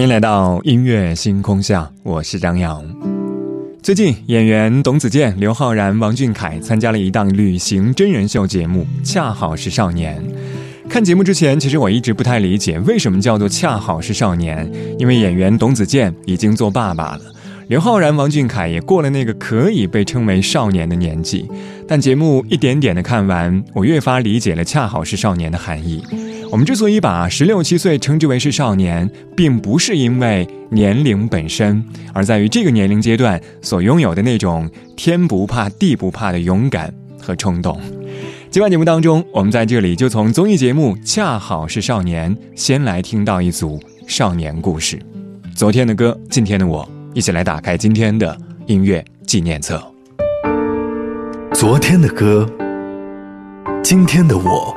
欢迎来到音乐星空下，我是张扬。最近，演员董子健、刘昊然、王俊凯参加了一档旅行真人秀节目《恰好是少年》。看节目之前，其实我一直不太理解为什么叫做“恰好是少年”，因为演员董子健已经做爸爸了，刘昊然、王俊凯也过了那个可以被称为少年的年纪。但节目一点点的看完，我越发理解了“恰好是少年”的含义。我们之所以把十六七岁称之为是少年，并不是因为年龄本身，而在于这个年龄阶段所拥有的那种天不怕地不怕的勇敢和冲动。今晚节目当中，我们在这里就从综艺节目《恰好是少年》先来听到一组少年故事。昨天的歌，今天的我，一起来打开今天的音乐纪念册。昨天的歌，今天的我。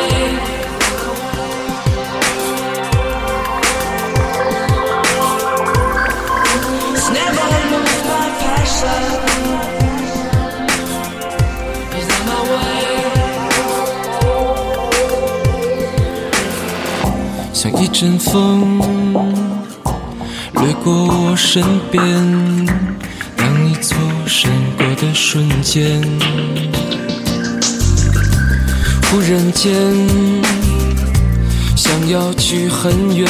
阵风掠过我身边，当你错身过的瞬间，忽然间想要去很远，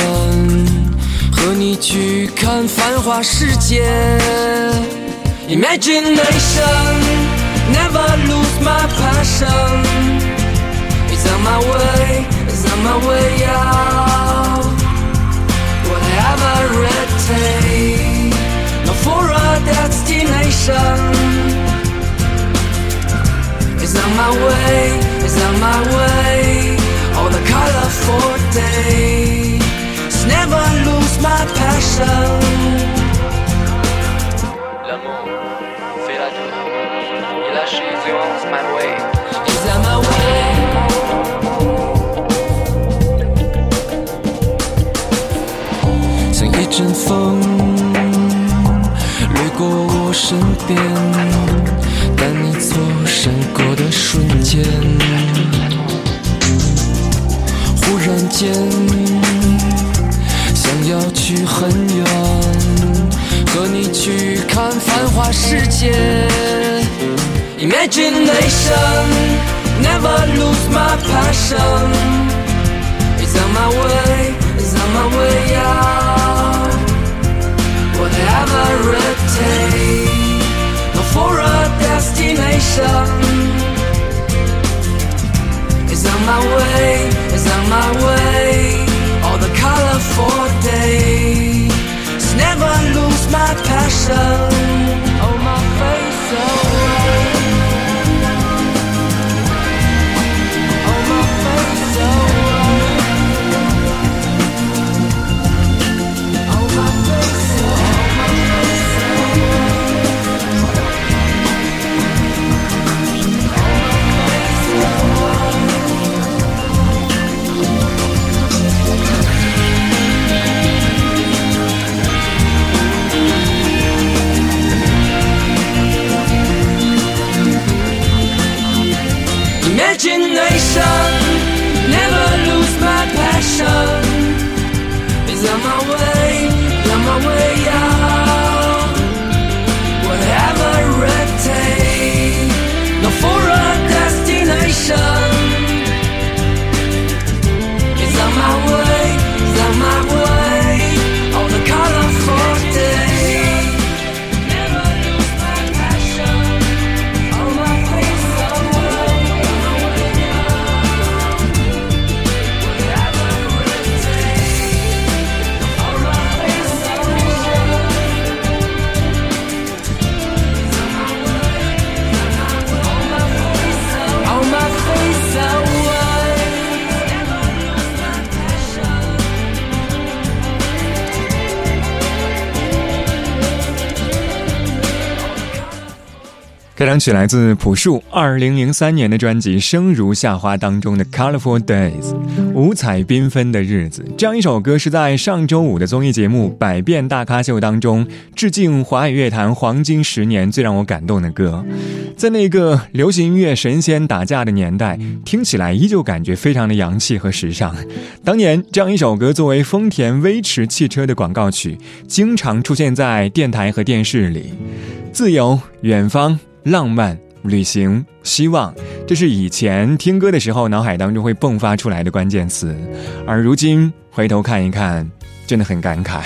和你去看繁华世界。Imagination never lose my passion. It's on my way, it's on my way out. Destination. It's on my way, it's on my way. On the colorful days, never lose my passion. L'amour fait la tour. Il a chez my way. Is on my way. 像一阵风掠过身边，当你错身过的瞬间，忽然间想要去很远，和你去看繁华世界。Imagination never lose my passion. It's on my way, it's on my way out. Whatever destination. It's on my way, it's on my way. All the colorful days, never lose my passion. 这张曲来自朴树二零零三年的专辑《生如夏花》当中的《Colorful Days》，五彩缤纷的日子。这样一首歌是在上周五的综艺节目《百变大咖秀》当中致敬华语乐坛黄金十年最让我感动的歌。在那个流行音乐神仙打架的年代，听起来依旧感觉非常的洋气和时尚。当年这样一首歌作为丰田威驰汽车的广告曲，经常出现在电台和电视里。自由，远方。浪漫、旅行、希望，这是以前听歌的时候脑海当中会迸发出来的关键词，而如今回头看一看，真的很感慨，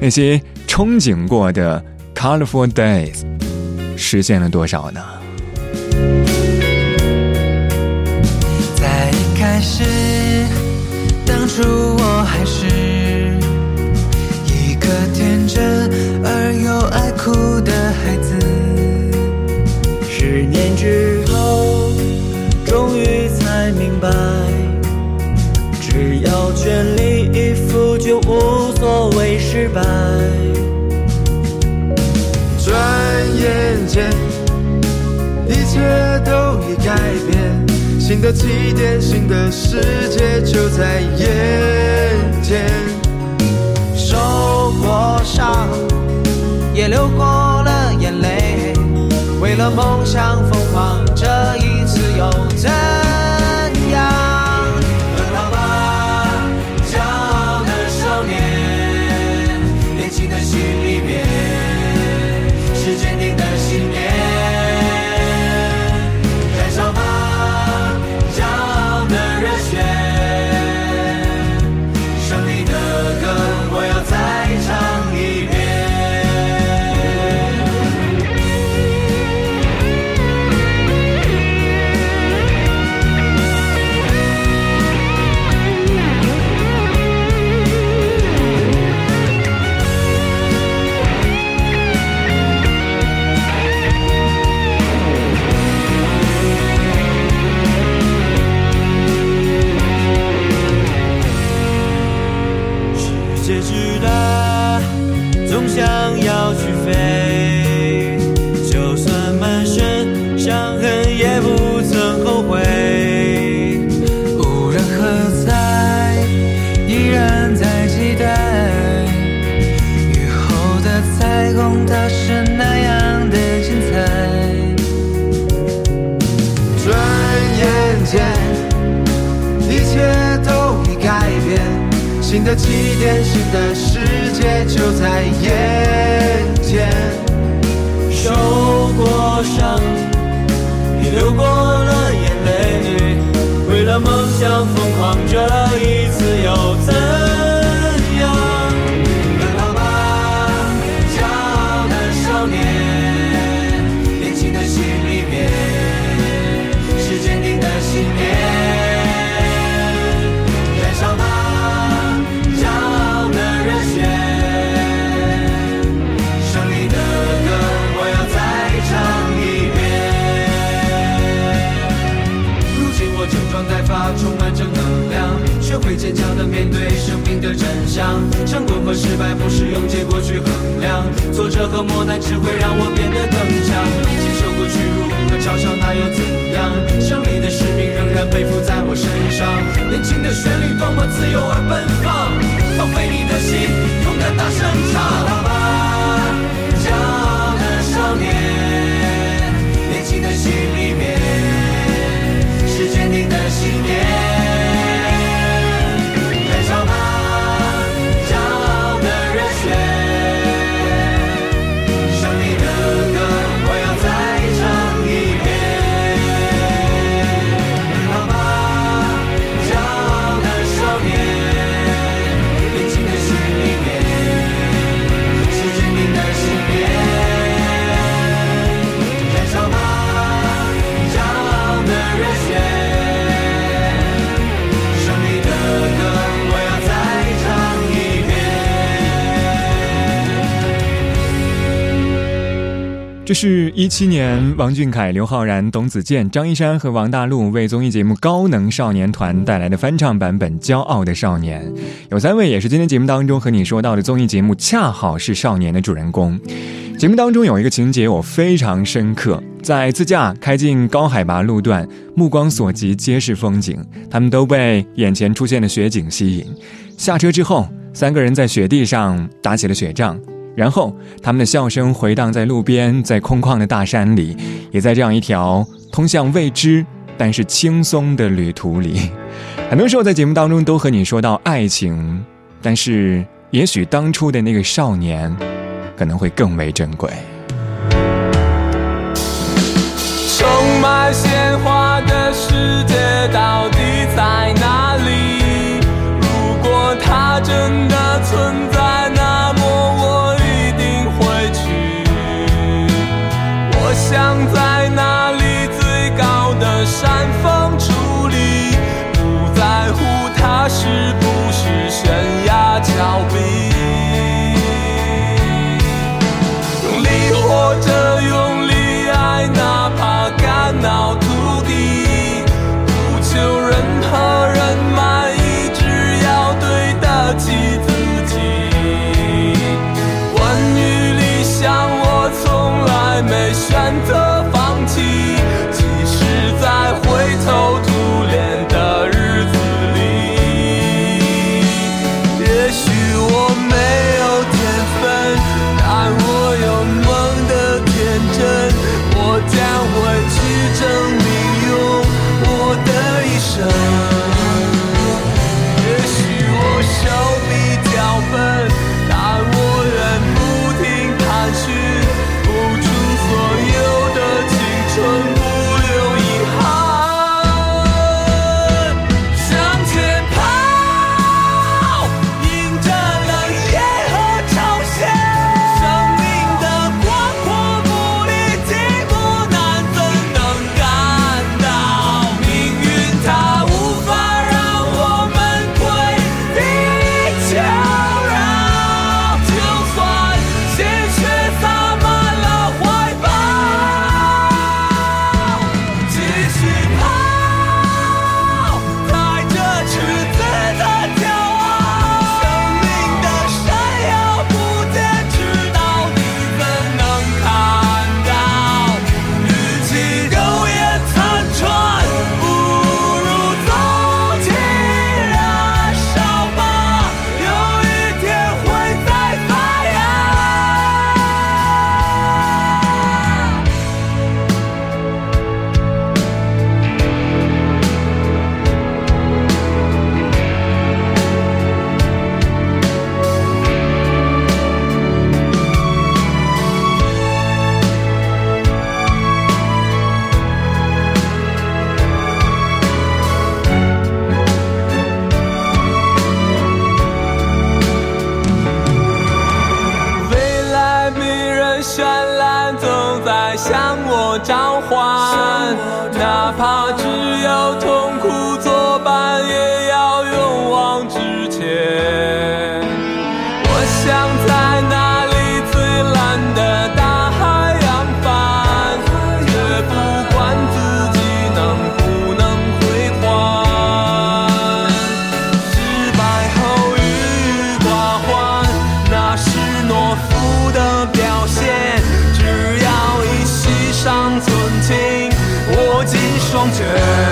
那些憧憬过的 colorful days，实现了多少呢？在一开始，新的起点，新的世界就在眼前。受过伤，也流过了眼泪。为了梦想是一七年王俊凯、刘昊然、董子健、张一山和王大陆为综艺节目《高能少年团》带来的翻唱版本《骄傲的少年》。有三位也是今天节目当中和你说到的综艺节目《恰好是少年》的主人公。节目当中有一个情节我非常深刻，在自驾开进高海拔路段，目光所及皆是风景，他们都被眼前出现的雪景吸引。下车之后，三个人在雪地上打起了雪仗，然后他们的笑声回荡在路边，在空旷的大山里，也在这样一条通向未知但是轻松的旅途里。很多时候在节目当中都和你说到爱情，但是也许当初的那个少年。可能会更为珍贵。充满鲜花的世界到底在哪里？如果它真的存在，双拳。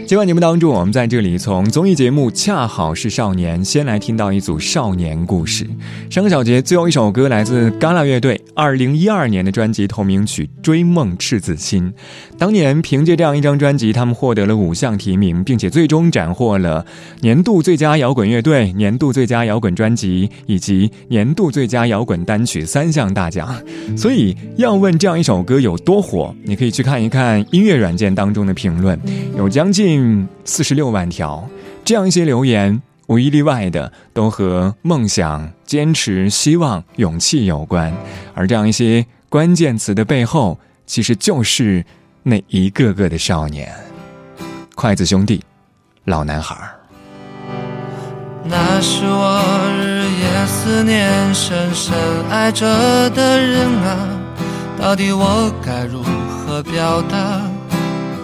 今晚节目当中，我们在这里从综艺节目《恰好是少年》先来听到一组少年故事。上个小节最后一首歌来自嘎啦乐队二零一二年的专辑同名曲《追梦赤子心》。当年凭借这样一张专辑，他们获得了五项提名，并且最终斩获了年度最佳摇滚乐队、年度最佳摇滚专辑以及年度最佳摇滚单曲三项大奖。所以，要问这样一首歌有多火？你可以去看一看音乐软件当中的评论，有将近近四十六万条。这样一些留言，无一例外的都和梦想、坚持、希望、勇气有关。而这样一些关键词的背后，其实就是那一个个的少年。筷子兄弟，老男孩。那是我日夜思念、深深爱着的人啊。到底我该如何表达？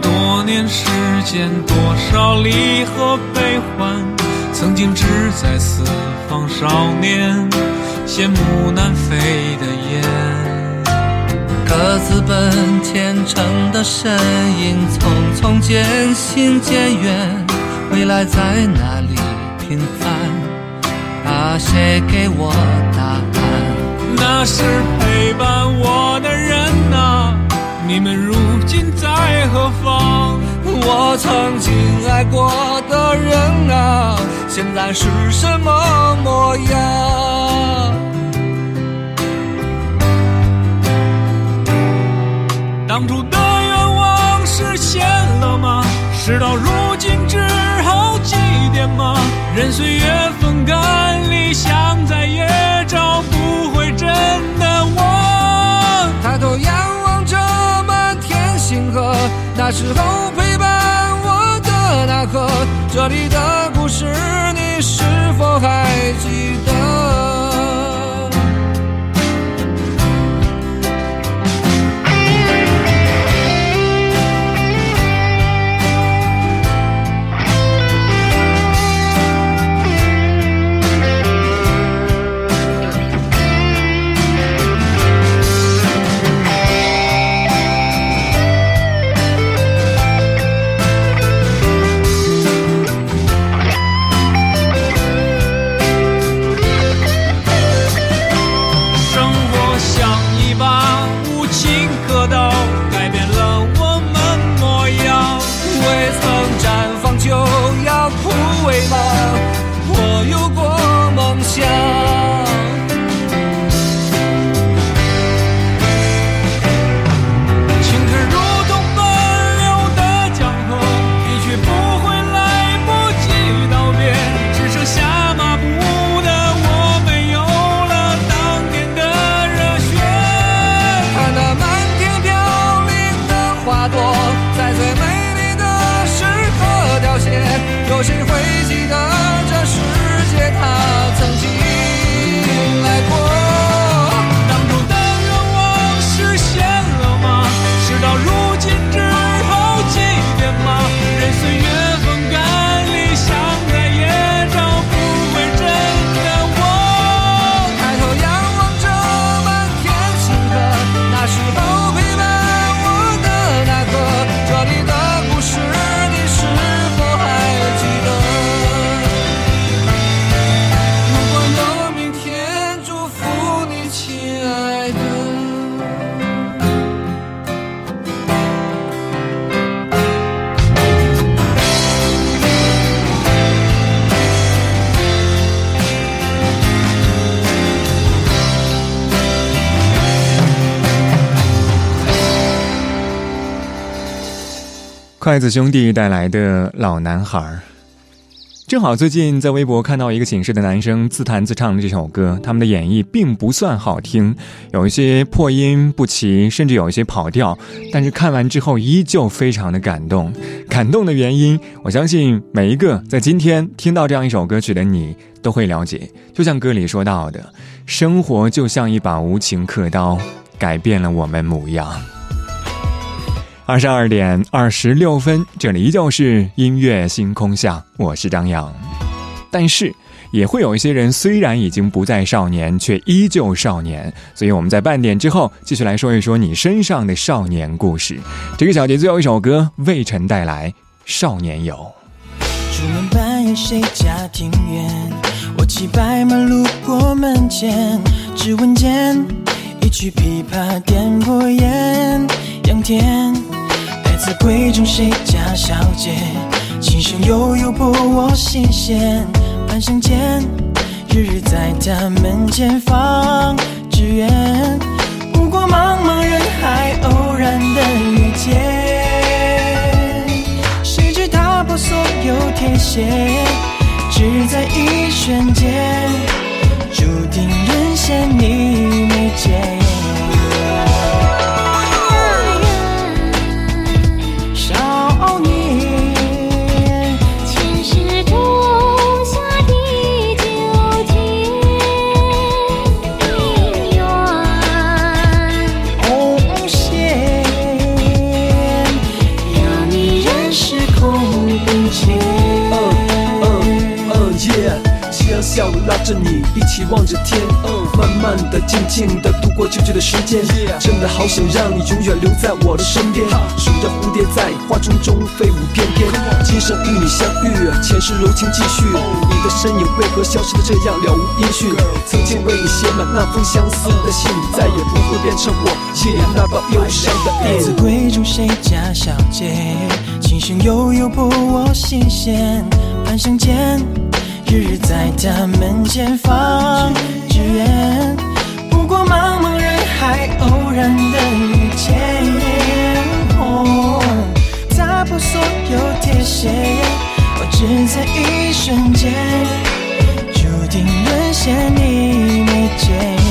多年时间，多少离合悲欢，曾经志在四方少年，羡慕南飞的雁。各自奔前程的身影，匆匆渐行渐远，未来在哪里平凡？啊，谁给我答案？那是陪伴我的人啊，你们如今在何方？我曾经爱过的人啊，现在是什么模样？当初的愿望实现了吗？事到如今只好祭奠吗？任岁月风干，理想再也找不回真的我。抬头仰望着河，那时候陪伴我的那颗，这里的故事你是否还记得？筷子兄弟带来的老男孩。正好最近在微博看到一个寝室的男生自弹自唱的这首歌，他们的演绎并不算好听，有一些破音不齐，甚至有一些跑调。但是看完之后依旧非常的感动。感动的原因，我相信每一个在今天听到这样一首歌曲的你都会了解。就像歌里说到的，生活就像一把无情刻刀，改变了我们模样。二十二点二十六分，这里依旧是音乐星空下，我是张扬。但是也会有一些人，虽然已经不再少年，却依旧少年。所以我们在半点之后继续来说一说你身上的少年故事。这个小节最后一首歌，魏晨带来《少年游》。出门半夜谁家庭院？我骑白马路过门前，只闻见一曲琵琶点拨烟，杨天。在闺中谁家小姐，琴声悠悠拨我心弦。半生间，日日在她门前放纸鸢。不过茫茫人海，偶然的遇见。谁知踏破所有铁鞋，只在一瞬间，着你一起望着天，慢慢的、静静的度过久久的时间。真的好想让你永远留在我的身边，数着蝴蝶在花丛中飞舞翩翩。今生与你相遇，前世柔情继续。你的身影为何消失的这样了无音讯？曾经为你写满那封相思的信，再也不会变成我夜里那道忧伤的印。子闺中谁家小姐，琴声悠悠拨我心弦。半生间。日日在他门前放纸鸢，不过茫茫人海，偶然的遇见。打破所有铁鞋，我只在一瞬间，注定沦陷你眉间。